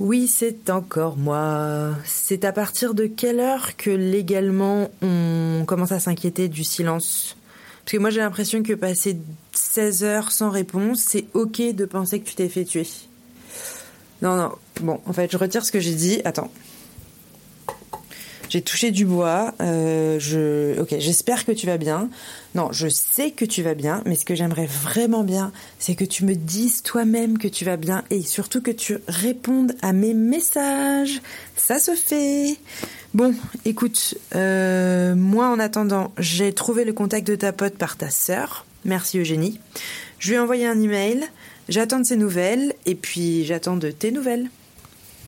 Oui, c'est encore moi. C'est à partir de quelle heure que légalement on commence à s'inquiéter du silence? Parce que moi j'ai l'impression que passer 16 heures sans réponse, c'est ok de penser que tu t'es fait tuer. Non, non. Bon, en fait, je retire ce que j'ai dit. Attends. J'ai touché du bois. Euh, j'espère que tu vas bien. Non, je sais que tu vas bien, mais ce que j'aimerais vraiment bien, c'est que tu me dises toi-même que tu vas bien et surtout que tu répondes à mes messages. Ça se fait. Bon, écoute, euh, moi en attendant, j'ai trouvé le contact de ta pote par ta sœur. Merci Eugénie. Je lui ai envoyé un email. J'attends de ses nouvelles et puis j'attends de tes nouvelles.